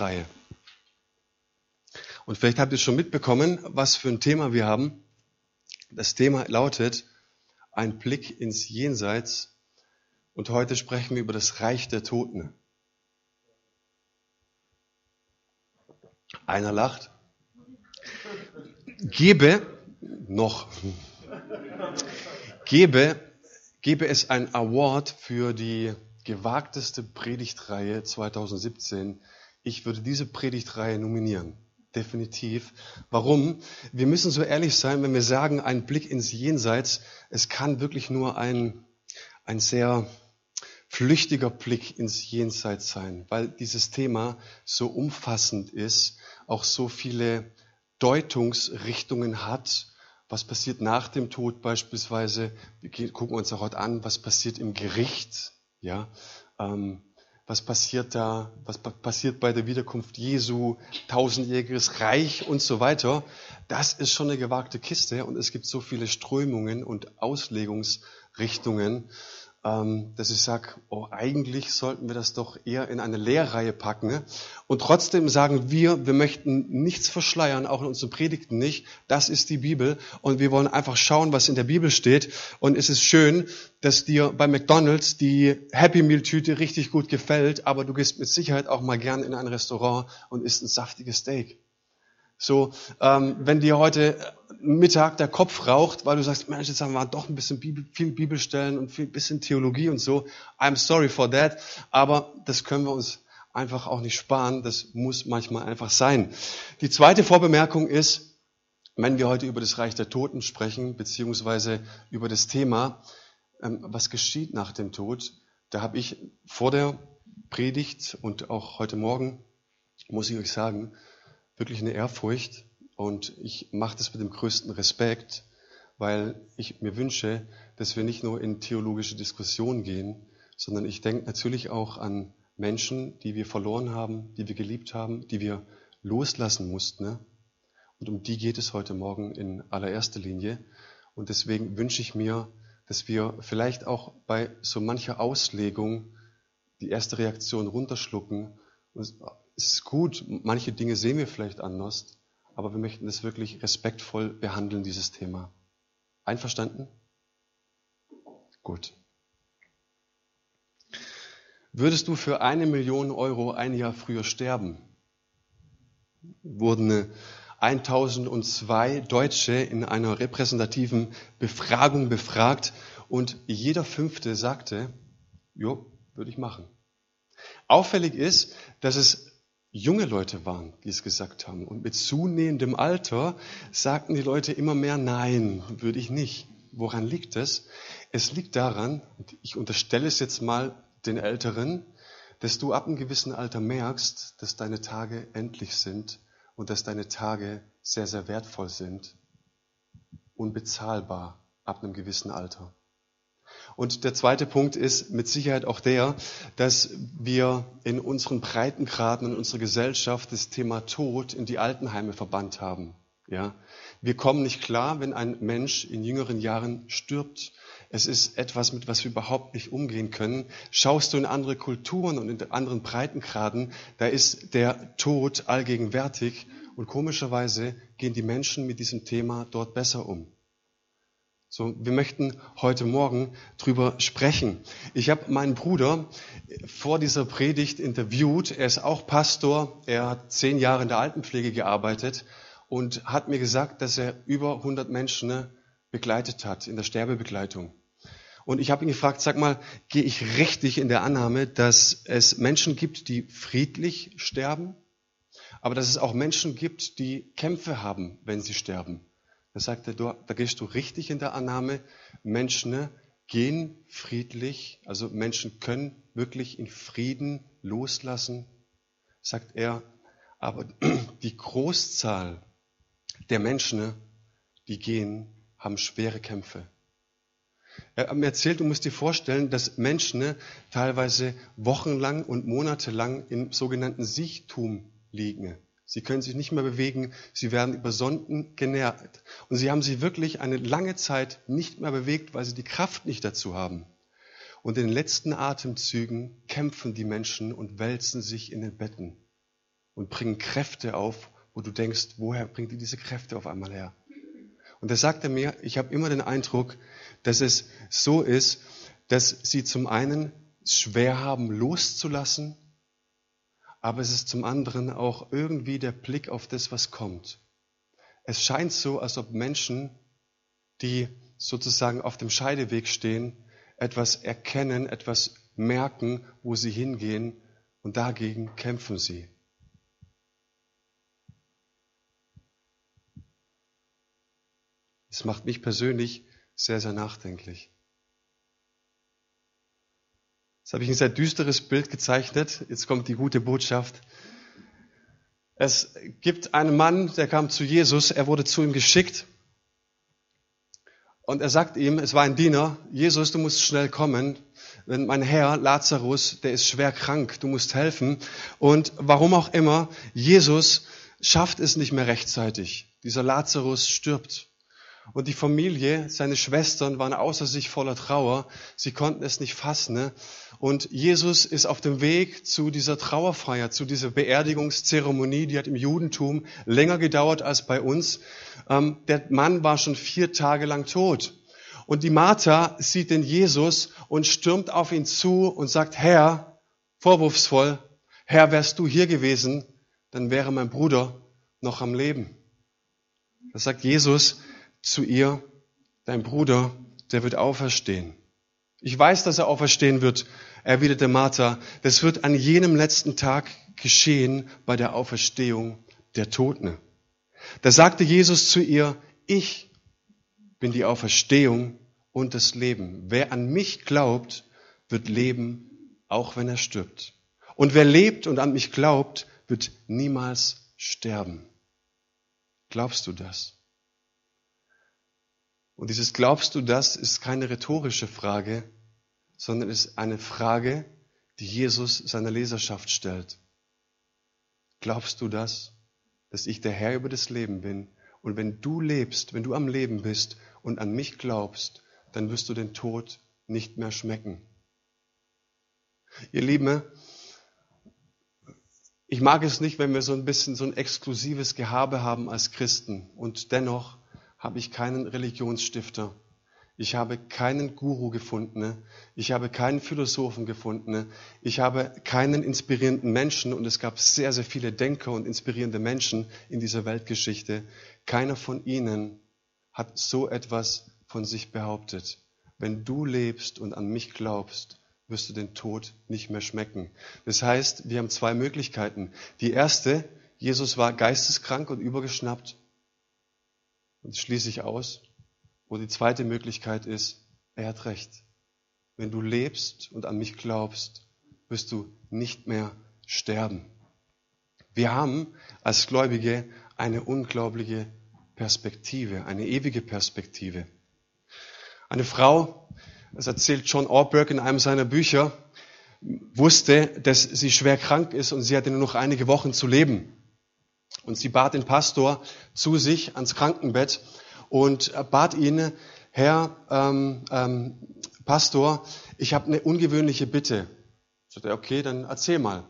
Reihe. Und vielleicht habt ihr schon mitbekommen, was für ein Thema wir haben. Das Thema lautet ein Blick ins Jenseits. Und heute sprechen wir über das Reich der Toten. Einer lacht. Gebe noch, gebe, gebe es ein Award für die gewagteste Predigtreihe 2017. Ich würde diese Predigtreihe nominieren. Definitiv. Warum? Wir müssen so ehrlich sein, wenn wir sagen, ein Blick ins Jenseits, es kann wirklich nur ein, ein sehr flüchtiger Blick ins Jenseits sein, weil dieses Thema so umfassend ist, auch so viele Deutungsrichtungen hat. Was passiert nach dem Tod beispielsweise? Wir gucken uns auch heute an, was passiert im Gericht, ja, ähm, was passiert da, was passiert bei der Wiederkunft Jesu, tausendjähriges Reich und so weiter. Das ist schon eine gewagte Kiste und es gibt so viele Strömungen und Auslegungsrichtungen dass ich sage, oh, eigentlich sollten wir das doch eher in eine Lehrreihe packen. Ne? Und trotzdem sagen wir, wir möchten nichts verschleiern, auch in unseren Predigten nicht. Das ist die Bibel und wir wollen einfach schauen, was in der Bibel steht. Und es ist schön, dass dir bei McDonald's die Happy Meal Tüte richtig gut gefällt, aber du gehst mit Sicherheit auch mal gern in ein Restaurant und isst ein saftiges Steak. So, ähm, wenn dir heute Mittag der Kopf raucht, weil du sagst, Mensch, jetzt haben wir doch ein bisschen Bibel, viel Bibelstellen und viel bisschen Theologie und so. I'm sorry for that. Aber das können wir uns einfach auch nicht sparen. Das muss manchmal einfach sein. Die zweite Vorbemerkung ist, wenn wir heute über das Reich der Toten sprechen, beziehungsweise über das Thema, ähm, was geschieht nach dem Tod, da habe ich vor der Predigt und auch heute Morgen, muss ich euch sagen, wirklich eine Ehrfurcht und ich mache das mit dem größten Respekt, weil ich mir wünsche, dass wir nicht nur in theologische Diskussionen gehen, sondern ich denke natürlich auch an Menschen, die wir verloren haben, die wir geliebt haben, die wir loslassen mussten. Ne? Und um die geht es heute Morgen in allererster Linie. Und deswegen wünsche ich mir, dass wir vielleicht auch bei so mancher Auslegung die erste Reaktion runterschlucken es ist gut, manche Dinge sehen wir vielleicht anders, aber wir möchten es wirklich respektvoll behandeln, dieses Thema. Einverstanden? Gut. Würdest du für eine Million Euro ein Jahr früher sterben? Wurden 1002 Deutsche in einer repräsentativen Befragung befragt und jeder fünfte sagte, jo, würde ich machen. Auffällig ist, dass es junge Leute waren, die es gesagt haben. Und mit zunehmendem Alter sagten die Leute immer mehr, nein, würde ich nicht. Woran liegt es? Es liegt daran, ich unterstelle es jetzt mal den Älteren, dass du ab einem gewissen Alter merkst, dass deine Tage endlich sind und dass deine Tage sehr, sehr wertvoll sind, unbezahlbar ab einem gewissen Alter. Und der zweite Punkt ist mit Sicherheit auch der, dass wir in unseren Breitengraden in unserer Gesellschaft das Thema Tod in die Altenheime verbannt haben. Ja, wir kommen nicht klar, wenn ein Mensch in jüngeren Jahren stirbt. Es ist etwas, mit was wir überhaupt nicht umgehen können. Schaust du in andere Kulturen und in anderen Breitengraden, da ist der Tod allgegenwärtig und komischerweise gehen die Menschen mit diesem Thema dort besser um. So, wir möchten heute Morgen drüber sprechen. Ich habe meinen Bruder vor dieser Predigt interviewt. Er ist auch Pastor. Er hat zehn Jahre in der Altenpflege gearbeitet und hat mir gesagt, dass er über 100 Menschen ne, begleitet hat in der Sterbebegleitung. Und ich habe ihn gefragt, sag mal, gehe ich richtig in der Annahme, dass es Menschen gibt, die friedlich sterben, aber dass es auch Menschen gibt, die Kämpfe haben, wenn sie sterben? Er, da gehst du richtig in der Annahme, Menschen ne, gehen friedlich, also Menschen können wirklich in Frieden loslassen, sagt er, aber die Großzahl der Menschen, ne, die gehen, haben schwere Kämpfe. Er hat mir erzählt, du musst dir vorstellen, dass Menschen ne, teilweise wochenlang und monatelang im sogenannten Siechtum liegen. Sie können sich nicht mehr bewegen, sie werden über Sonden genährt. Und sie haben sich wirklich eine lange Zeit nicht mehr bewegt, weil sie die Kraft nicht dazu haben. Und in den letzten Atemzügen kämpfen die Menschen und wälzen sich in den Betten. und bringen Kräfte auf, wo du denkst, woher bringt die diese Kräfte auf einmal her? Und da sagt er mir, ich habe immer den Eindruck, dass es so ist, dass sie zum einen schwer haben loszulassen, aber es ist zum anderen auch irgendwie der Blick auf das, was kommt. Es scheint so, als ob Menschen, die sozusagen auf dem Scheideweg stehen, etwas erkennen, etwas merken, wo sie hingehen und dagegen kämpfen sie. Es macht mich persönlich sehr, sehr nachdenklich. Jetzt habe ich ein sehr düsteres Bild gezeichnet. Jetzt kommt die gute Botschaft. Es gibt einen Mann, der kam zu Jesus, er wurde zu ihm geschickt und er sagt ihm, es war ein Diener, Jesus, du musst schnell kommen, wenn mein Herr Lazarus, der ist schwer krank, du musst helfen. Und warum auch immer, Jesus schafft es nicht mehr rechtzeitig. Dieser Lazarus stirbt. Und die Familie, seine Schwestern waren außer sich voller Trauer. Sie konnten es nicht fassen. Ne? Und Jesus ist auf dem Weg zu dieser Trauerfeier, zu dieser Beerdigungszeremonie, die hat im Judentum länger gedauert als bei uns. Ähm, der Mann war schon vier Tage lang tot. Und die Martha sieht den Jesus und stürmt auf ihn zu und sagt, Herr, vorwurfsvoll, Herr, wärst du hier gewesen, dann wäre mein Bruder noch am Leben. Da sagt Jesus, zu ihr, dein Bruder, der wird auferstehen. Ich weiß, dass er auferstehen wird, erwiderte Martha. Das wird an jenem letzten Tag geschehen bei der Auferstehung der Toten. Da sagte Jesus zu ihr, ich bin die Auferstehung und das Leben. Wer an mich glaubt, wird leben, auch wenn er stirbt. Und wer lebt und an mich glaubt, wird niemals sterben. Glaubst du das? Und dieses Glaubst du das ist keine rhetorische Frage, sondern ist eine Frage, die Jesus seiner Leserschaft stellt. Glaubst du das, dass ich der Herr über das Leben bin? Und wenn du lebst, wenn du am Leben bist und an mich glaubst, dann wirst du den Tod nicht mehr schmecken. Ihr Lieben, ich mag es nicht, wenn wir so ein bisschen so ein exklusives Gehabe haben als Christen und dennoch habe ich keinen Religionsstifter. Ich habe keinen Guru gefunden. Ich habe keinen Philosophen gefunden. Ich habe keinen inspirierenden Menschen. Und es gab sehr, sehr viele Denker und inspirierende Menschen in dieser Weltgeschichte. Keiner von ihnen hat so etwas von sich behauptet. Wenn du lebst und an mich glaubst, wirst du den Tod nicht mehr schmecken. Das heißt, wir haben zwei Möglichkeiten. Die erste, Jesus war geisteskrank und übergeschnappt und schließe ich aus. Und die zweite Möglichkeit ist, er hat recht. Wenn du lebst und an mich glaubst, wirst du nicht mehr sterben. Wir haben als Gläubige eine unglaubliche Perspektive, eine ewige Perspektive. Eine Frau, das erzählt John Orberg in einem seiner Bücher, wusste, dass sie schwer krank ist und sie hatte nur noch einige Wochen zu leben. Und sie bat den Pastor zu sich ans Krankenbett und bat ihn, Herr ähm, ähm, Pastor, ich habe eine ungewöhnliche Bitte. Sagt er, okay, dann erzähl mal.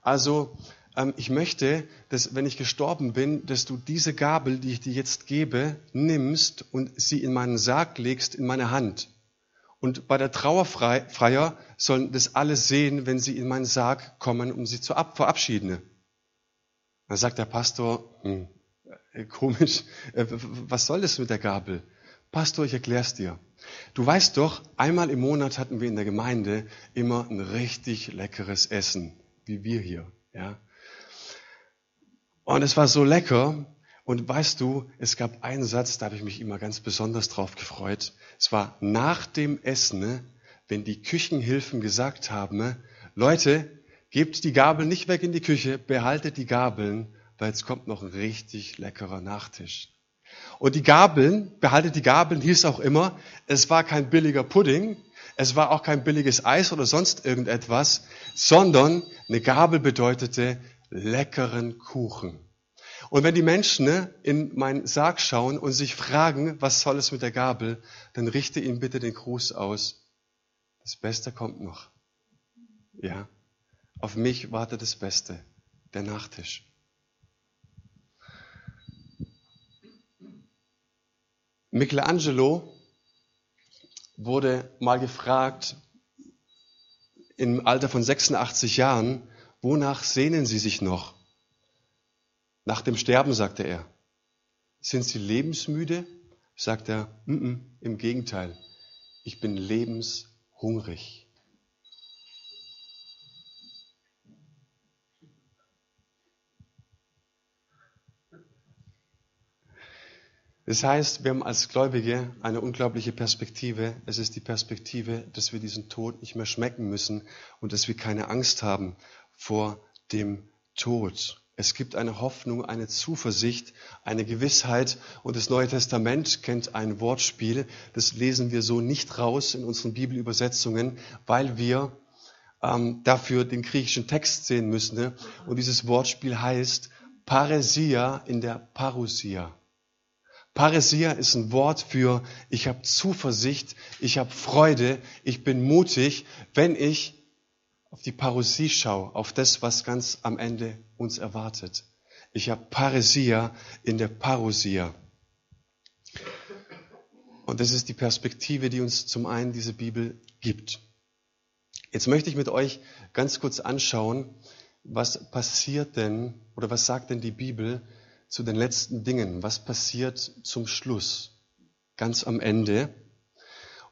Also ähm, ich möchte, dass wenn ich gestorben bin, dass du diese Gabel, die ich dir jetzt gebe, nimmst und sie in meinen Sarg legst, in meine Hand. Und bei der Trauerfeier sollen das alle sehen, wenn sie in meinen Sarg kommen, um sie zu verabschieden. Dann sagt der Pastor, hm, äh, komisch, äh, was soll das mit der Gabel? Pastor, ich erklär's dir. Du weißt doch, einmal im Monat hatten wir in der Gemeinde immer ein richtig leckeres Essen, wie wir hier, ja. Und es war so lecker. Und weißt du, es gab einen Satz, da habe ich mich immer ganz besonders drauf gefreut. Es war nach dem Essen, wenn die Küchenhilfen gesagt haben, Leute, Gebt die Gabel nicht weg in die Küche, behaltet die Gabeln, weil es kommt noch ein richtig leckerer Nachtisch. Und die Gabeln, behaltet die Gabeln, hieß auch immer, es war kein billiger Pudding, es war auch kein billiges Eis oder sonst irgendetwas, sondern eine Gabel bedeutete leckeren Kuchen. Und wenn die Menschen ne, in meinen Sarg schauen und sich fragen, was soll es mit der Gabel, dann richte ihnen bitte den Gruß aus. Das Beste kommt noch. Ja. Auf mich wartet das Beste. der Nachtisch. Michelangelo wurde mal gefragt, im Alter von 86 Jahren, wonach sehnen Sie sich noch? Nach dem Sterben, sagte er. Sind Sie lebensmüde? Sagt er, mm -mm, im Gegenteil, ich bin lebenshungrig. Das heißt, wir haben als Gläubige eine unglaubliche Perspektive. Es ist die Perspektive, dass wir diesen Tod nicht mehr schmecken müssen und dass wir keine Angst haben vor dem Tod. Es gibt eine Hoffnung, eine Zuversicht, eine Gewissheit. Und das Neue Testament kennt ein Wortspiel. Das lesen wir so nicht raus in unseren Bibelübersetzungen, weil wir ähm, dafür den griechischen Text sehen müssen. Und dieses Wortspiel heißt Paresia in der Parousia. Paresia ist ein Wort für ich habe Zuversicht, ich habe Freude, ich bin mutig, wenn ich auf die Parousie schaue, auf das, was ganz am Ende uns erwartet. Ich habe Paresia in der Parousia. Und das ist die Perspektive, die uns zum einen diese Bibel gibt. Jetzt möchte ich mit euch ganz kurz anschauen, was passiert denn oder was sagt denn die Bibel zu den letzten Dingen. Was passiert zum Schluss, ganz am Ende?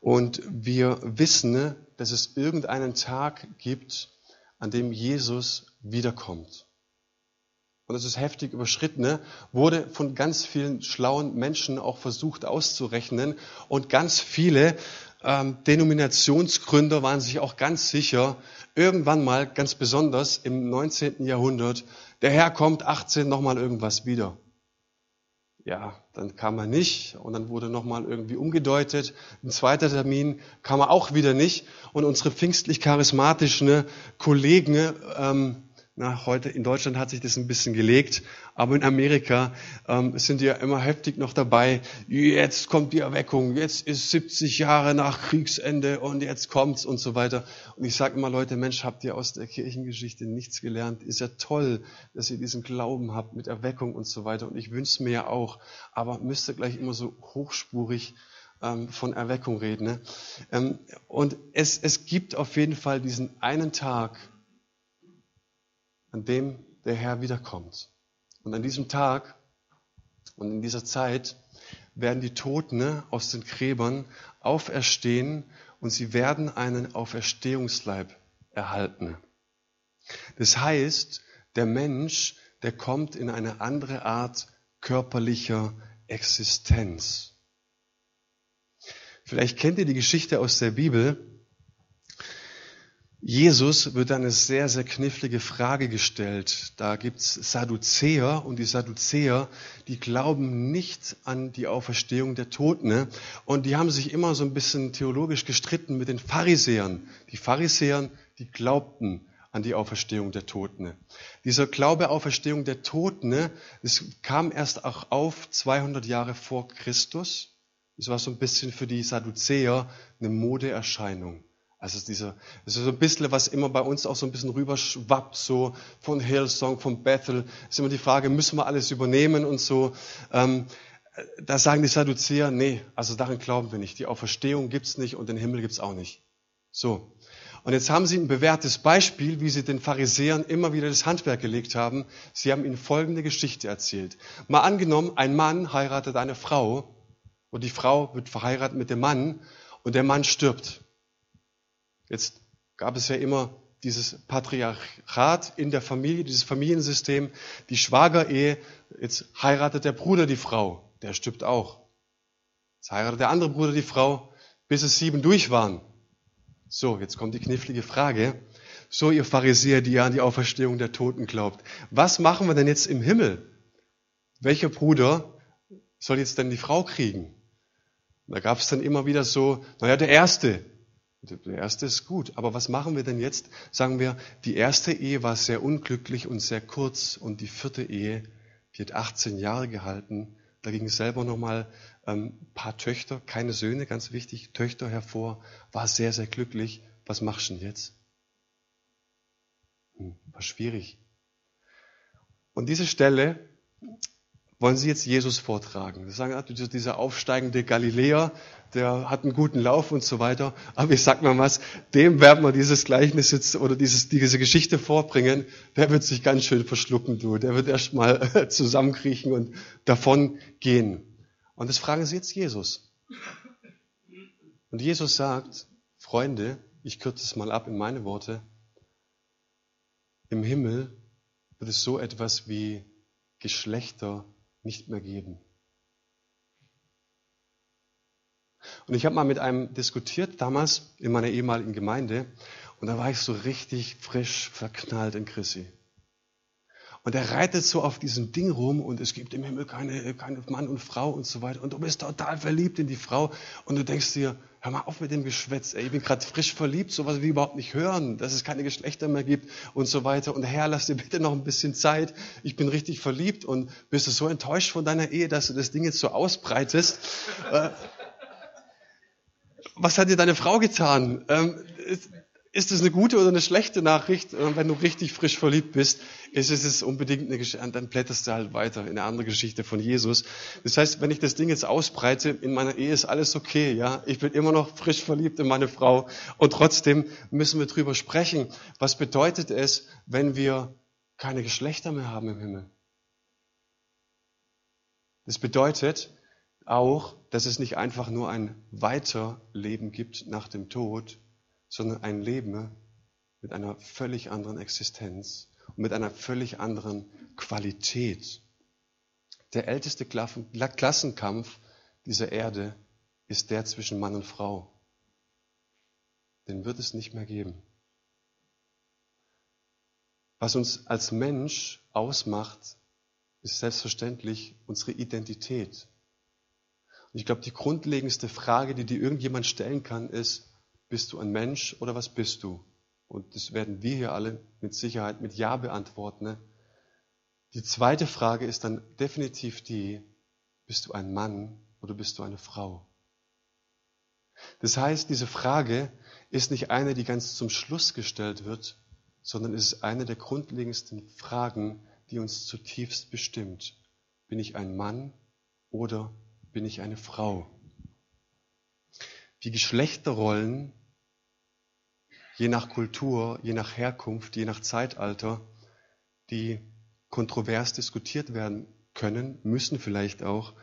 Und wir wissen, dass es irgendeinen Tag gibt, an dem Jesus wiederkommt. Und das ist heftig überschritten, wurde von ganz vielen schlauen Menschen auch versucht auszurechnen. Und ganz viele ähm, Denominationsgründer waren sich auch ganz sicher, irgendwann mal, ganz besonders im 19. Jahrhundert, der Herr kommt 18 nochmal irgendwas wieder. Ja, dann kam er nicht und dann wurde nochmal irgendwie umgedeutet. Ein zweiter Termin kam er auch wieder nicht und unsere pfingstlich-charismatischen Kollegen ähm, na, heute in Deutschland hat sich das ein bisschen gelegt, aber in Amerika ähm, sind die ja immer heftig noch dabei. Jetzt kommt die Erweckung, jetzt ist 70 Jahre nach Kriegsende und jetzt kommt's und so weiter. Und ich sage immer, Leute, Mensch, habt ihr aus der Kirchengeschichte nichts gelernt? Ist ja toll, dass ihr diesen Glauben habt mit Erweckung und so weiter. Und ich wünsche mir ja auch, aber müsst ihr gleich immer so hochspurig ähm, von Erweckung reden. Ne? Ähm, und es, es gibt auf jeden Fall diesen einen Tag, an dem der Herr wiederkommt. Und an diesem Tag und in dieser Zeit werden die Toten aus den Gräbern auferstehen und sie werden einen Auferstehungsleib erhalten. Das heißt, der Mensch, der kommt in eine andere Art körperlicher Existenz. Vielleicht kennt ihr die Geschichte aus der Bibel, Jesus wird eine sehr, sehr knifflige Frage gestellt. Da gibt's Sadduzäer und die Sadduzäer, die glauben nicht an die Auferstehung der Toten. Ne? Und die haben sich immer so ein bisschen theologisch gestritten mit den Pharisäern. Die Pharisäer, die glaubten an die Auferstehung der Toten. Dieser Glaube Auferstehung der Toten, das kam erst auch auf 200 Jahre vor Christus. Das war so ein bisschen für die Sadduzäer eine Modeerscheinung. Also dieser, das ist so ein bisschen, was immer bei uns auch so ein bisschen rüberschwappt, so von Hillsong, von Bethel, ist immer die Frage, müssen wir alles übernehmen und so. Ähm, da sagen die Sadduzäer, nee, also daran glauben wir nicht. Die Auferstehung gibt's nicht und den Himmel gibt's auch nicht. So. Und jetzt haben sie ein bewährtes Beispiel, wie sie den Pharisäern immer wieder das Handwerk gelegt haben. Sie haben ihnen folgende Geschichte erzählt. Mal angenommen, ein Mann heiratet eine Frau und die Frau wird verheiratet mit dem Mann und der Mann stirbt. Jetzt gab es ja immer dieses Patriarchat in der Familie, dieses Familiensystem, die Schwagerehe. Jetzt heiratet der Bruder die Frau, der stirbt auch. Jetzt heiratet der andere Bruder die Frau, bis es sieben durch waren. So, jetzt kommt die knifflige Frage. So, ihr Pharisäer, die ja an die Auferstehung der Toten glaubt. Was machen wir denn jetzt im Himmel? Welcher Bruder soll jetzt denn die Frau kriegen? da gab es dann immer wieder so, naja, der Erste, der erste ist gut, aber was machen wir denn jetzt? Sagen wir, die erste Ehe war sehr unglücklich und sehr kurz und die vierte Ehe, die hat 18 Jahre gehalten. Da ging selber nochmal ähm, ein paar Töchter, keine Söhne, ganz wichtig, Töchter hervor, war sehr, sehr glücklich. Was machst du denn jetzt? Hm, war schwierig. Und diese Stelle wollen sie jetzt Jesus vortragen. Sie sagen, ah, dieser aufsteigende Galiläer, der hat einen guten Lauf und so weiter. Aber ich sag mal was, dem werden wir dieses Gleichnis jetzt oder dieses, diese Geschichte vorbringen. Der wird sich ganz schön verschlucken, du. Der wird erst mal zusammenkriechen und davon gehen. Und das fragen sie jetzt Jesus. Und Jesus sagt, Freunde, ich kürze es mal ab in meine Worte. Im Himmel wird es so etwas wie Geschlechter nicht mehr geben. Und ich habe mal mit einem diskutiert damals in meiner ehemaligen Gemeinde und da war ich so richtig frisch verknallt in Chrissy. Und er reitet so auf diesem Ding rum und es gibt im Himmel keine, keine Mann und Frau und so weiter. Und du bist total verliebt in die Frau und du denkst dir, hör mal auf mit dem Geschwätz, ey, ich bin gerade frisch verliebt, sowas wie überhaupt nicht hören, dass es keine Geschlechter mehr gibt und so weiter. Und Herr, lass dir bitte noch ein bisschen Zeit, ich bin richtig verliebt und bist du so enttäuscht von deiner Ehe, dass du das Ding jetzt so ausbreitest. Äh, was hat dir deine Frau getan? Ist es eine gute oder eine schlechte Nachricht? Wenn du richtig frisch verliebt bist, ist es unbedingt eine Geschichte, dann blätterst du halt weiter in eine andere Geschichte von Jesus. Das heißt, wenn ich das Ding jetzt ausbreite, in meiner Ehe ist alles okay, ja. Ich bin immer noch frisch verliebt in meine Frau und trotzdem müssen wir drüber sprechen. Was bedeutet es, wenn wir keine Geschlechter mehr haben im Himmel? Das bedeutet auch, dass es nicht einfach nur ein Weiterleben gibt nach dem Tod, sondern ein Leben mit einer völlig anderen Existenz und mit einer völlig anderen Qualität. Der älteste Klassenkampf dieser Erde ist der zwischen Mann und Frau. Den wird es nicht mehr geben. Was uns als Mensch ausmacht, ist selbstverständlich unsere Identität. Und ich glaube, die grundlegendste Frage, die dir irgendjemand stellen kann, ist, bist du ein Mensch oder was bist du? Und das werden wir hier alle mit Sicherheit mit Ja beantworten. Ne? Die zweite Frage ist dann definitiv die, bist du ein Mann oder bist du eine Frau? Das heißt, diese Frage ist nicht eine, die ganz zum Schluss gestellt wird, sondern es ist eine der grundlegendsten Fragen, die uns zutiefst bestimmt. Bin ich ein Mann oder bin ich eine Frau? Die Geschlechterrollen je nach Kultur, je nach Herkunft, je nach Zeitalter, die kontrovers diskutiert werden können, müssen vielleicht auch,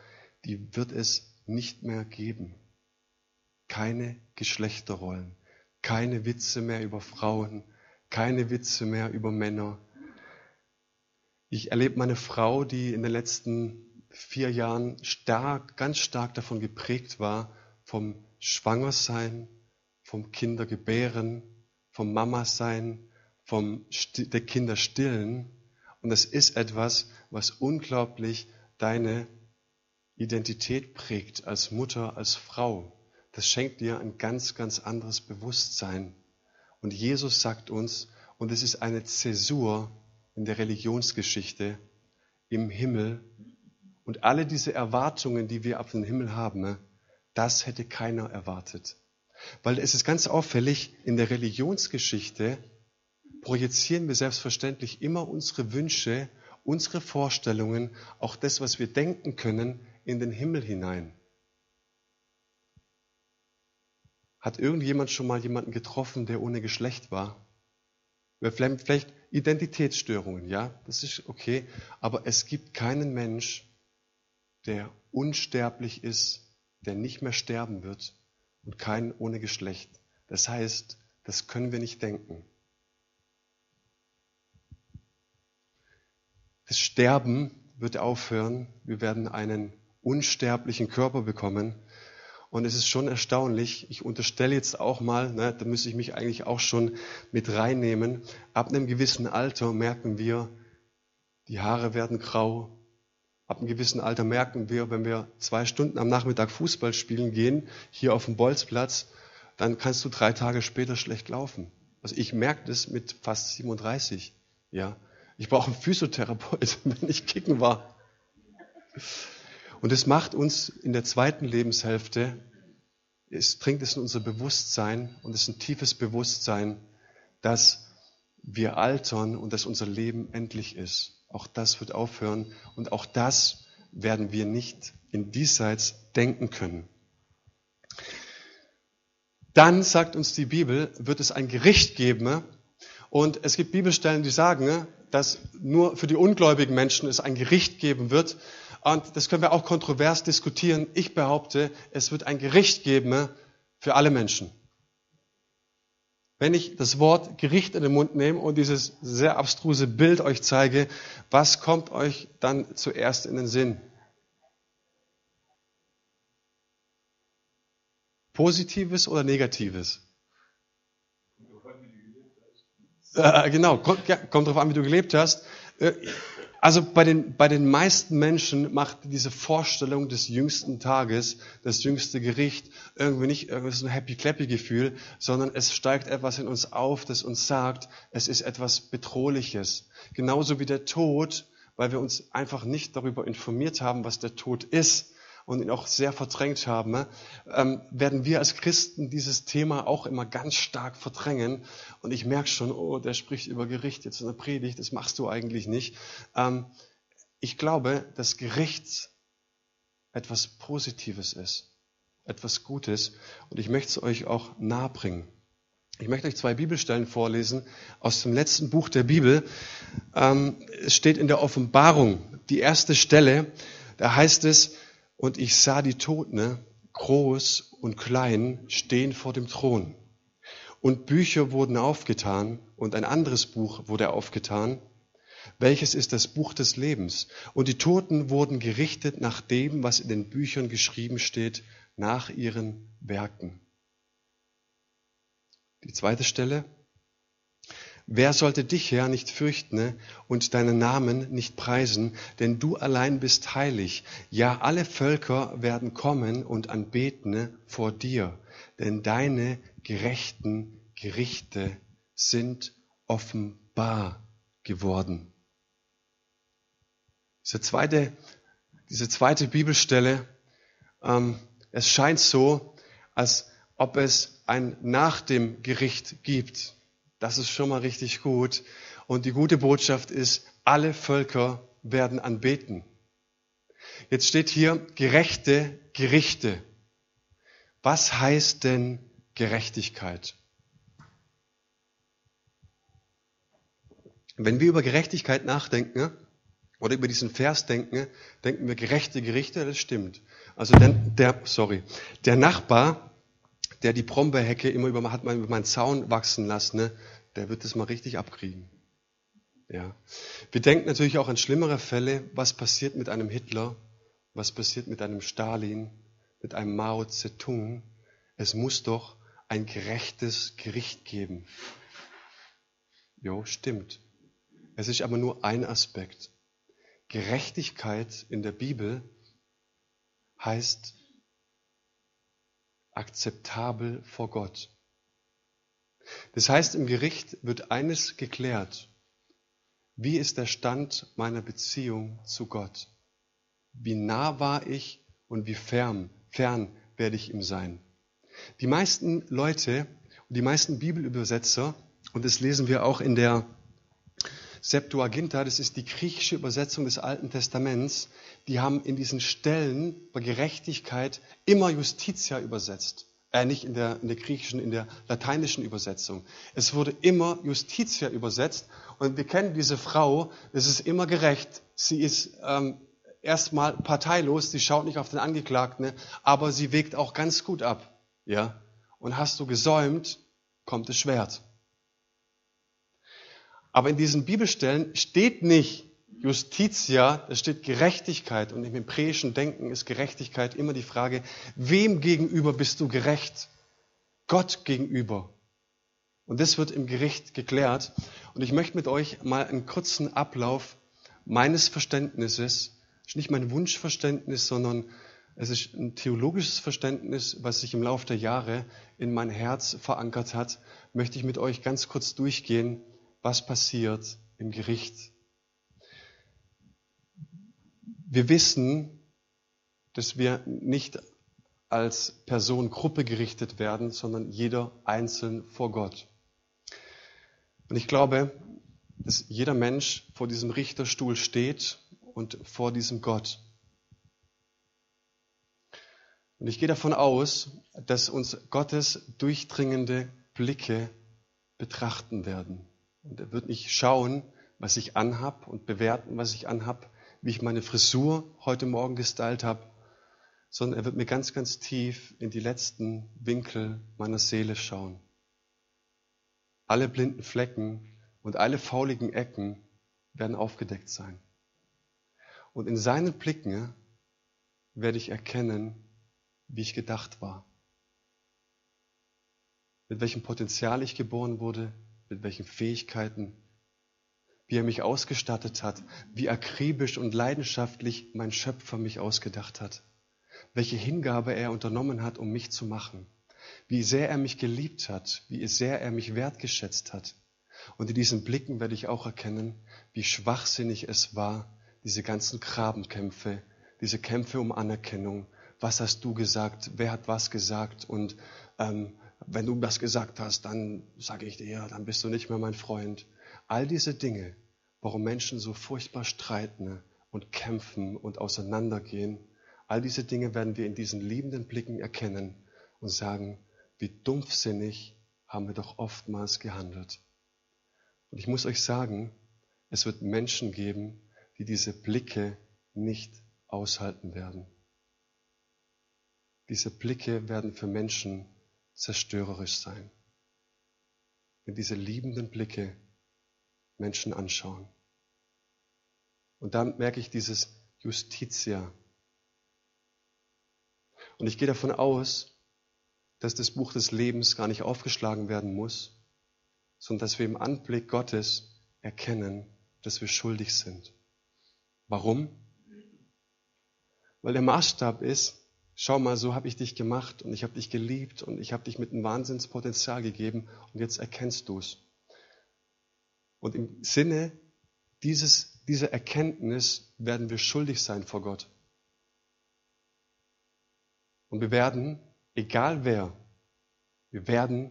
die wird es nicht mehr geben. Keine Geschlechterrollen, keine Witze mehr über Frauen, keine Witze mehr über Männer. Ich erlebe meine Frau, die in den letzten vier Jahren stark, ganz stark davon geprägt war, vom Schwangersein, vom Kindergebären, vom Mama sein, vom der Kinder stillen. Und das ist etwas, was unglaublich deine Identität prägt als Mutter, als Frau. Das schenkt dir ein ganz, ganz anderes Bewusstsein. Und Jesus sagt uns, und es ist eine Zäsur in der Religionsgeschichte im Himmel. Und alle diese Erwartungen, die wir auf den Himmel haben, das hätte keiner erwartet. Weil es ist ganz auffällig, in der Religionsgeschichte projizieren wir selbstverständlich immer unsere Wünsche, unsere Vorstellungen, auch das, was wir denken können, in den Himmel hinein. Hat irgendjemand schon mal jemanden getroffen, der ohne Geschlecht war? Vielleicht Identitätsstörungen, ja, das ist okay, aber es gibt keinen Mensch, der unsterblich ist, der nicht mehr sterben wird, und kein ohne Geschlecht. Das heißt, das können wir nicht denken. Das Sterben wird aufhören. Wir werden einen unsterblichen Körper bekommen. Und es ist schon erstaunlich, ich unterstelle jetzt auch mal, ne, da müsste ich mich eigentlich auch schon mit reinnehmen, ab einem gewissen Alter merken wir, die Haare werden grau, Ab einem gewissen Alter merken wir, wenn wir zwei Stunden am Nachmittag Fußball spielen gehen, hier auf dem Bolzplatz, dann kannst du drei Tage später schlecht laufen. Also ich merke das mit fast 37. Ja, ich brauche einen Physiotherapeut, wenn ich kicken war. Und es macht uns in der zweiten Lebenshälfte, es bringt es in unser Bewusstsein und es ist ein tiefes Bewusstsein, dass wir altern und dass unser Leben endlich ist. Auch das wird aufhören und auch das werden wir nicht in diesseits denken können. Dann, sagt uns die Bibel, wird es ein Gericht geben. Und es gibt Bibelstellen, die sagen, dass nur für die ungläubigen Menschen es ein Gericht geben wird. Und das können wir auch kontrovers diskutieren. Ich behaupte, es wird ein Gericht geben für alle Menschen. Wenn ich das Wort Gericht in den Mund nehme und dieses sehr abstruse Bild euch zeige, was kommt euch dann zuerst in den Sinn? Positives oder Negatives? Äh, genau, kommt, ja, kommt darauf an, wie du gelebt hast. Also bei den, bei den meisten Menschen macht diese Vorstellung des jüngsten Tages, das jüngste Gericht, irgendwie nicht irgendwie so ein happy-clappy-Gefühl, sondern es steigt etwas in uns auf, das uns sagt, es ist etwas Bedrohliches. Genauso wie der Tod, weil wir uns einfach nicht darüber informiert haben, was der Tod ist und ihn auch sehr verdrängt haben, ähm, werden wir als Christen dieses Thema auch immer ganz stark verdrängen. Und ich merke schon, oh, der spricht über Gericht jetzt in der Predigt, das machst du eigentlich nicht. Ähm, ich glaube, dass Gericht etwas Positives ist, etwas Gutes. Und ich möchte es euch auch nahebringen. Ich möchte euch zwei Bibelstellen vorlesen aus dem letzten Buch der Bibel. Ähm, es steht in der Offenbarung, die erste Stelle, da heißt es, und ich sah die Toten, groß und klein, stehen vor dem Thron. Und Bücher wurden aufgetan und ein anderes Buch wurde aufgetan, welches ist das Buch des Lebens. Und die Toten wurden gerichtet nach dem, was in den Büchern geschrieben steht, nach ihren Werken. Die zweite Stelle. Wer sollte dich, Herr, nicht fürchten ne, und deinen Namen nicht preisen, denn du allein bist heilig. Ja, alle Völker werden kommen und anbeten ne, vor dir, denn deine gerechten Gerichte sind offenbar geworden. Diese zweite, diese zweite Bibelstelle, ähm, es scheint so, als ob es ein nach dem Gericht gibt. Das ist schon mal richtig gut. Und die gute Botschaft ist, alle Völker werden anbeten. Jetzt steht hier gerechte Gerichte. Was heißt denn Gerechtigkeit? Wenn wir über Gerechtigkeit nachdenken oder über diesen Vers denken, denken wir gerechte Gerichte, das stimmt. Also der, der sorry, der Nachbar der die Brombeerhecke immer über, hat man über meinen Zaun wachsen lassen, ne? der wird das mal richtig abkriegen. Ja. Wir denken natürlich auch an schlimmere Fälle. Was passiert mit einem Hitler? Was passiert mit einem Stalin? Mit einem Mao Zedong? Es muss doch ein gerechtes Gericht geben. Jo, stimmt. Es ist aber nur ein Aspekt. Gerechtigkeit in der Bibel heißt akzeptabel vor Gott. Das heißt, im Gericht wird eines geklärt. Wie ist der Stand meiner Beziehung zu Gott? Wie nah war ich und wie fern, fern werde ich ihm sein? Die meisten Leute und die meisten Bibelübersetzer, und das lesen wir auch in der Septuaginta, das ist die griechische Übersetzung des Alten Testaments, die haben in diesen Stellen bei Gerechtigkeit immer Justitia übersetzt. Äh, nicht in der, in der griechischen, in der lateinischen Übersetzung. Es wurde immer Justitia übersetzt. Und wir kennen diese Frau, es ist immer gerecht. Sie ist ähm, erstmal parteilos, sie schaut nicht auf den Angeklagten, aber sie wägt auch ganz gut ab. Ja? Und hast du gesäumt, kommt das Schwert. Aber in diesen Bibelstellen steht nicht Justitia, es steht Gerechtigkeit. Und im hebräischen Denken ist Gerechtigkeit immer die Frage, wem gegenüber bist du gerecht? Gott gegenüber. Und das wird im Gericht geklärt. Und ich möchte mit euch mal einen kurzen Ablauf meines Verständnisses, ist nicht mein Wunschverständnis, sondern es ist ein theologisches Verständnis, was sich im Laufe der Jahre in mein Herz verankert hat, möchte ich mit euch ganz kurz durchgehen, was passiert im Gericht. Wir wissen, dass wir nicht als Personengruppe gerichtet werden, sondern jeder einzeln vor Gott. Und ich glaube, dass jeder Mensch vor diesem Richterstuhl steht und vor diesem Gott. Und ich gehe davon aus, dass uns Gottes durchdringende Blicke betrachten werden. Und er wird nicht schauen, was ich anhab und bewerten, was ich anhab, wie ich meine Frisur heute Morgen gestylt habe, sondern er wird mir ganz, ganz tief in die letzten Winkel meiner Seele schauen. Alle blinden Flecken und alle fauligen Ecken werden aufgedeckt sein. Und in seinen Blicken werde ich erkennen, wie ich gedacht war. Mit welchem Potenzial ich geboren wurde, mit welchen Fähigkeiten, wie er mich ausgestattet hat, wie akribisch und leidenschaftlich mein Schöpfer mich ausgedacht hat, welche Hingabe er unternommen hat, um mich zu machen, wie sehr er mich geliebt hat, wie sehr er mich wertgeschätzt hat. Und in diesen Blicken werde ich auch erkennen, wie schwachsinnig es war, diese ganzen Grabenkämpfe, diese Kämpfe um Anerkennung, was hast du gesagt, wer hat was gesagt und ähm, wenn du das gesagt hast, dann sage ich dir, dann bist du nicht mehr mein Freund. All diese Dinge, warum Menschen so furchtbar streiten und kämpfen und auseinandergehen, all diese Dinge werden wir in diesen liebenden Blicken erkennen und sagen, wie dumpfsinnig haben wir doch oftmals gehandelt. Und ich muss euch sagen, es wird Menschen geben, die diese Blicke nicht aushalten werden. Diese Blicke werden für Menschen zerstörerisch sein, wenn diese liebenden Blicke Menschen anschauen. Und dann merke ich dieses Justitia. Und ich gehe davon aus, dass das Buch des Lebens gar nicht aufgeschlagen werden muss, sondern dass wir im Anblick Gottes erkennen, dass wir schuldig sind. Warum? Weil der Maßstab ist, schau mal, so habe ich dich gemacht und ich habe dich geliebt und ich habe dich mit einem Wahnsinnspotenzial gegeben und jetzt erkennst du es. Und im Sinne dieses, dieser Erkenntnis werden wir schuldig sein vor Gott. Und wir werden, egal wer, wir werden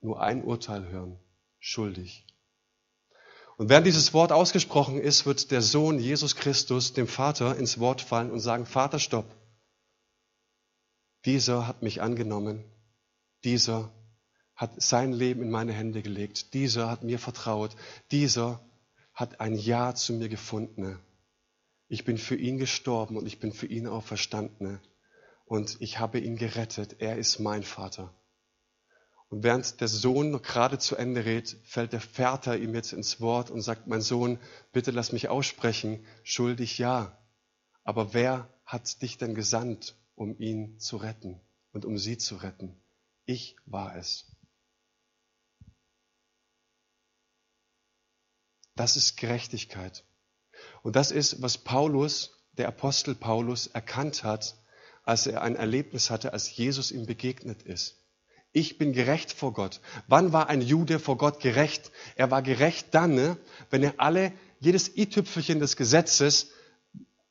nur ein Urteil hören, schuldig. Und während dieses Wort ausgesprochen ist, wird der Sohn Jesus Christus dem Vater ins Wort fallen und sagen, Vater, stopp. Dieser hat mich angenommen. Dieser hat sein Leben in meine Hände gelegt. Dieser hat mir vertraut. Dieser hat ein Ja zu mir gefunden. Ich bin für ihn gestorben und ich bin für ihn auch verstanden. Und ich habe ihn gerettet. Er ist mein Vater. Und während der Sohn noch gerade zu Ende redet, fällt der Vater ihm jetzt ins Wort und sagt, mein Sohn, bitte lass mich aussprechen. Schuldig ja. Aber wer hat dich denn gesandt? um ihn zu retten und um sie zu retten. Ich war es. Das ist Gerechtigkeit. Und das ist, was Paulus, der Apostel Paulus, erkannt hat, als er ein Erlebnis hatte, als Jesus ihm begegnet ist. Ich bin gerecht vor Gott. Wann war ein Jude vor Gott gerecht? Er war gerecht dann, ne, wenn er alle, jedes i-Tüpfelchen des Gesetzes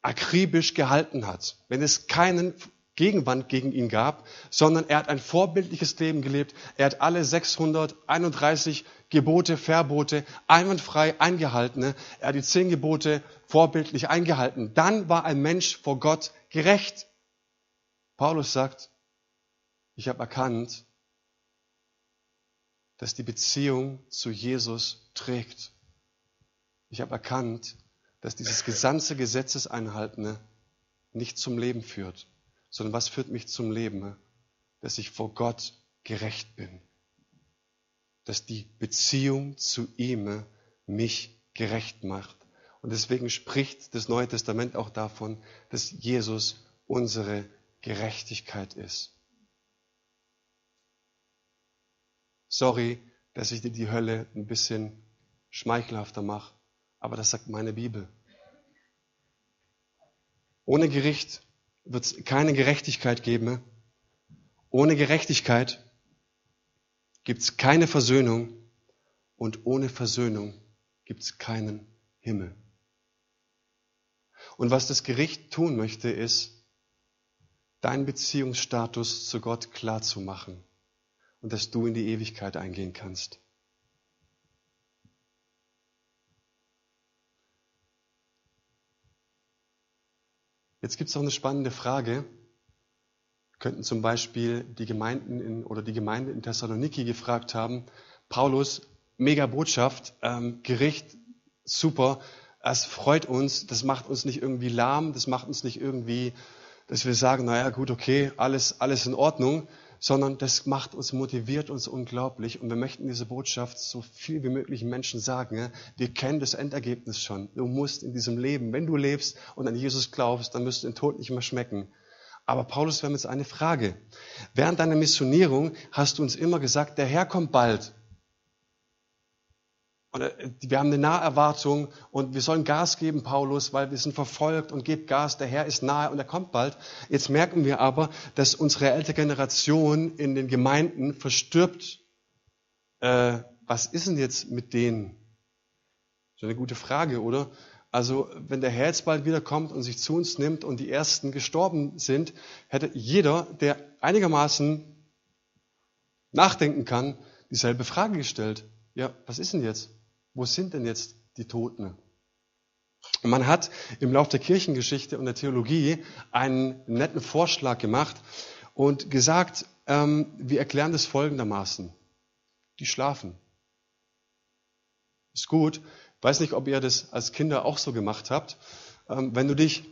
akribisch gehalten hat. Wenn es keinen Gegenwand gegen ihn gab, sondern er hat ein vorbildliches Leben gelebt. Er hat alle 631 Gebote, Verbote einwandfrei eingehalten. Er hat die zehn Gebote vorbildlich eingehalten. Dann war ein Mensch vor Gott gerecht. Paulus sagt, ich habe erkannt, dass die Beziehung zu Jesus trägt. Ich habe erkannt, dass dieses gesamte Gesetzeseinhalten nicht zum Leben führt sondern was führt mich zum Leben? Dass ich vor Gott gerecht bin. Dass die Beziehung zu ihm mich gerecht macht. Und deswegen spricht das Neue Testament auch davon, dass Jesus unsere Gerechtigkeit ist. Sorry, dass ich dir die Hölle ein bisschen schmeichelhafter mache, aber das sagt meine Bibel. Ohne Gericht wird es keine Gerechtigkeit geben. Ohne Gerechtigkeit gibt es keine Versöhnung und ohne Versöhnung gibt es keinen Himmel. Und was das Gericht tun möchte, ist, deinen Beziehungsstatus zu Gott klar zu machen und dass du in die Ewigkeit eingehen kannst. Jetzt gibt es noch eine spannende Frage. Könnten zum Beispiel die Gemeinden in, oder die Gemeinde in Thessaloniki gefragt haben, Paulus, mega Botschaft, ähm, Gericht, super, es freut uns, das macht uns nicht irgendwie lahm, das macht uns nicht irgendwie, dass wir sagen, naja, gut, okay, alles, alles in Ordnung, sondern das macht uns, motiviert uns unglaublich und wir möchten diese Botschaft so viel wie möglich Menschen sagen. Ja? Wir kennen das Endergebnis schon. Du musst in diesem Leben, wenn du lebst und an Jesus glaubst, dann wirst du den Tod nicht mehr schmecken. Aber Paulus, wir haben jetzt eine Frage. Während deiner Missionierung hast du uns immer gesagt, der Herr kommt bald. Und äh, wir haben eine Naherwartung und wir sollen Gas geben, Paulus, weil wir sind verfolgt und gebt Gas, der Herr ist nahe und er kommt bald. Jetzt merken wir aber, dass unsere ältere Generation in den Gemeinden verstirbt. Äh, was ist denn jetzt mit denen? So eine gute Frage, oder? Also, wenn der Herr jetzt bald wiederkommt und sich zu uns nimmt und die Ersten gestorben sind, hätte jeder, der einigermaßen nachdenken kann, dieselbe Frage gestellt. Ja, was ist denn jetzt? Wo sind denn jetzt die Toten? Man hat im Lauf der Kirchengeschichte und der Theologie einen netten Vorschlag gemacht und gesagt, ähm, wir erklären das folgendermaßen. Die schlafen. Ist gut. Ich weiß nicht, ob ihr das als Kinder auch so gemacht habt. Ähm, wenn du dich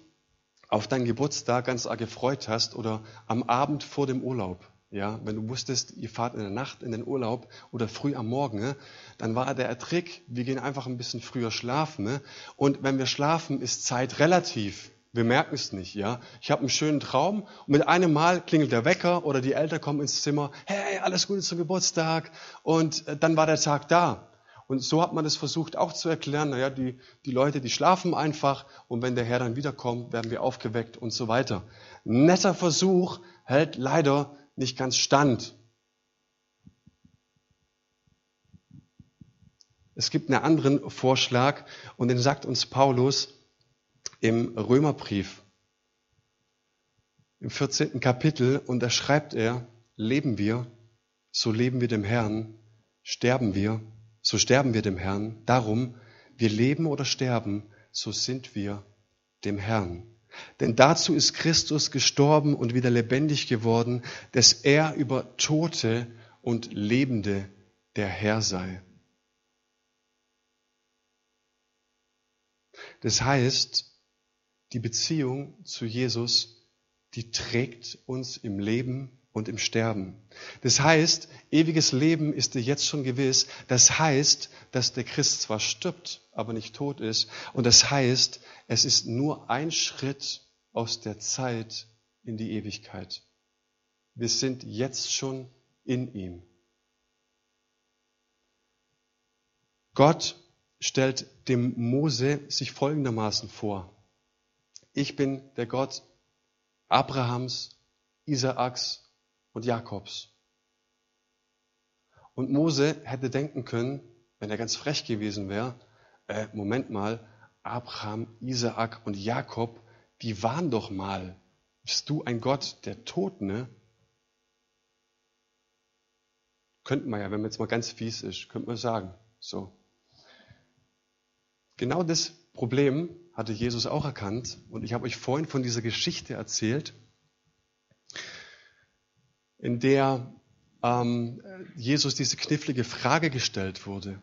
auf deinen Geburtstag ganz arg gefreut hast oder am Abend vor dem Urlaub, ja, wenn du wusstest, ihr fahrt in der Nacht in den Urlaub oder früh am Morgen, ne, dann war der Trick, wir gehen einfach ein bisschen früher schlafen. Ne? Und wenn wir schlafen, ist Zeit relativ. Wir merken es nicht, ja. Ich habe einen schönen Traum und mit einem Mal klingelt der Wecker oder die Eltern kommen ins Zimmer, hey, alles Gute zum Geburtstag und äh, dann war der Tag da. Und so hat man das versucht auch zu erklären, naja, die, die Leute, die schlafen einfach und wenn der Herr dann wiederkommt, werden wir aufgeweckt und so weiter. Netter Versuch hält leider nicht ganz stand. Es gibt einen anderen Vorschlag und den sagt uns Paulus im Römerbrief im 14. Kapitel und da schreibt er, leben wir, so leben wir dem Herrn, sterben wir, so sterben wir dem Herrn. Darum, wir leben oder sterben, so sind wir dem Herrn. Denn dazu ist Christus gestorben und wieder lebendig geworden, dass er über Tote und Lebende der Herr sei. Das heißt, die Beziehung zu Jesus, die trägt uns im Leben und im Sterben. Das heißt, ewiges Leben ist dir jetzt schon gewiss. Das heißt, dass der Christ zwar stirbt, aber nicht tot ist. Und das heißt, es ist nur ein Schritt aus der Zeit in die Ewigkeit. Wir sind jetzt schon in ihm. Gott stellt dem Mose sich folgendermaßen vor. Ich bin der Gott Abrahams, Isaaks und Jakobs. Und Mose hätte denken können, wenn er ganz frech gewesen wäre, äh, Moment mal, Abraham, Isaak und Jakob, die waren doch mal. Bist du ein Gott der Toten? Ne? Könnten wir ja, wenn man jetzt mal ganz fies ist, könnte man sagen. So. Genau das Problem hatte Jesus auch erkannt. Und ich habe euch vorhin von dieser Geschichte erzählt, in der ähm, Jesus diese knifflige Frage gestellt wurde.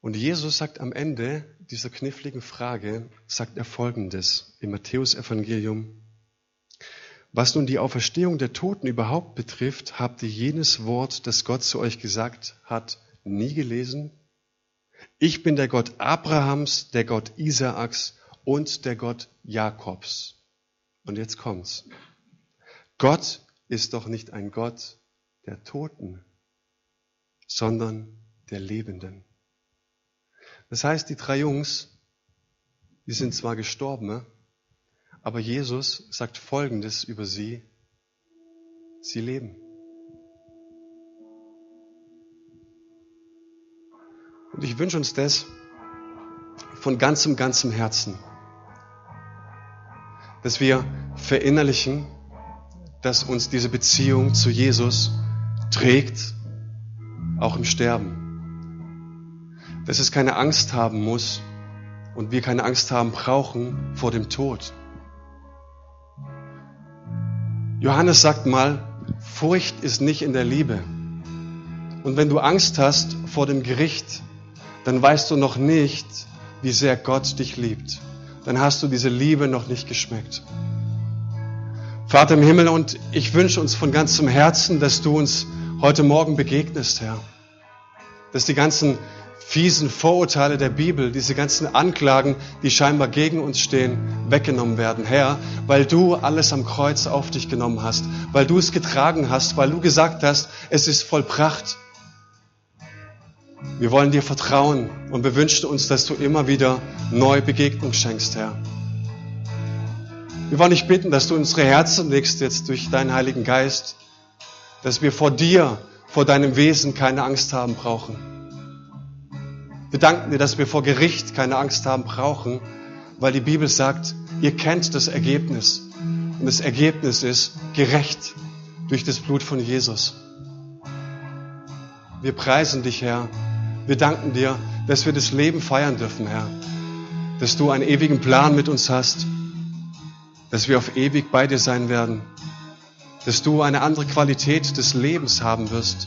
Und Jesus sagt am Ende dieser kniffligen Frage, sagt er Folgendes im Matthäusevangelium. Was nun die Auferstehung der Toten überhaupt betrifft, habt ihr jenes Wort, das Gott zu euch gesagt hat, nie gelesen? Ich bin der Gott Abrahams, der Gott Isaaks und der Gott Jakobs. Und jetzt kommt's. Gott ist doch nicht ein Gott der Toten, sondern der Lebenden. Das heißt, die drei Jungs, die sind zwar gestorben, ne? aber Jesus sagt Folgendes über sie. Sie leben. Und ich wünsche uns das von ganzem, ganzem Herzen, dass wir verinnerlichen, dass uns diese Beziehung zu Jesus trägt, auch im Sterben. Dass es keine Angst haben muss und wir keine Angst haben brauchen vor dem Tod. Johannes sagt mal, Furcht ist nicht in der Liebe. Und wenn du Angst hast vor dem Gericht, dann weißt du noch nicht, wie sehr Gott dich liebt. Dann hast du diese Liebe noch nicht geschmeckt. Vater im Himmel, und ich wünsche uns von ganzem Herzen, dass du uns heute Morgen begegnest, Herr. Dass die ganzen fiesen Vorurteile der Bibel, diese ganzen Anklagen, die scheinbar gegen uns stehen, weggenommen werden, Herr, weil du alles am Kreuz auf dich genommen hast, weil du es getragen hast, weil du gesagt hast, es ist vollbracht. Wir wollen dir vertrauen und wir wünschen uns, dass du immer wieder neue Begegnung schenkst, Herr. Wir wollen dich bitten, dass du unsere Herzen legst jetzt durch deinen Heiligen Geist, dass wir vor dir, vor deinem Wesen keine Angst haben brauchen. Wir danken dir, dass wir vor Gericht keine Angst haben brauchen, weil die Bibel sagt, ihr kennt das Ergebnis. Und das Ergebnis ist gerecht durch das Blut von Jesus. Wir preisen dich, Herr. Wir danken dir, dass wir das Leben feiern dürfen, Herr. Dass du einen ewigen Plan mit uns hast dass wir auf ewig bei dir sein werden, dass du eine andere Qualität des Lebens haben wirst.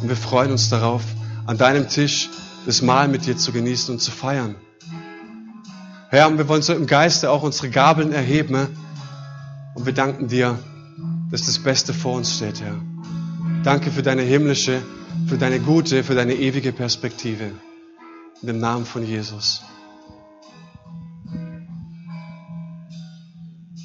Und wir freuen uns darauf, an deinem Tisch das Mahl mit dir zu genießen und zu feiern. Herr, und wir wollen so im Geiste auch unsere Gabeln erheben und wir danken dir, dass das Beste vor uns steht, Herr. Danke für deine himmlische, für deine gute, für deine ewige Perspektive. In dem Namen von Jesus.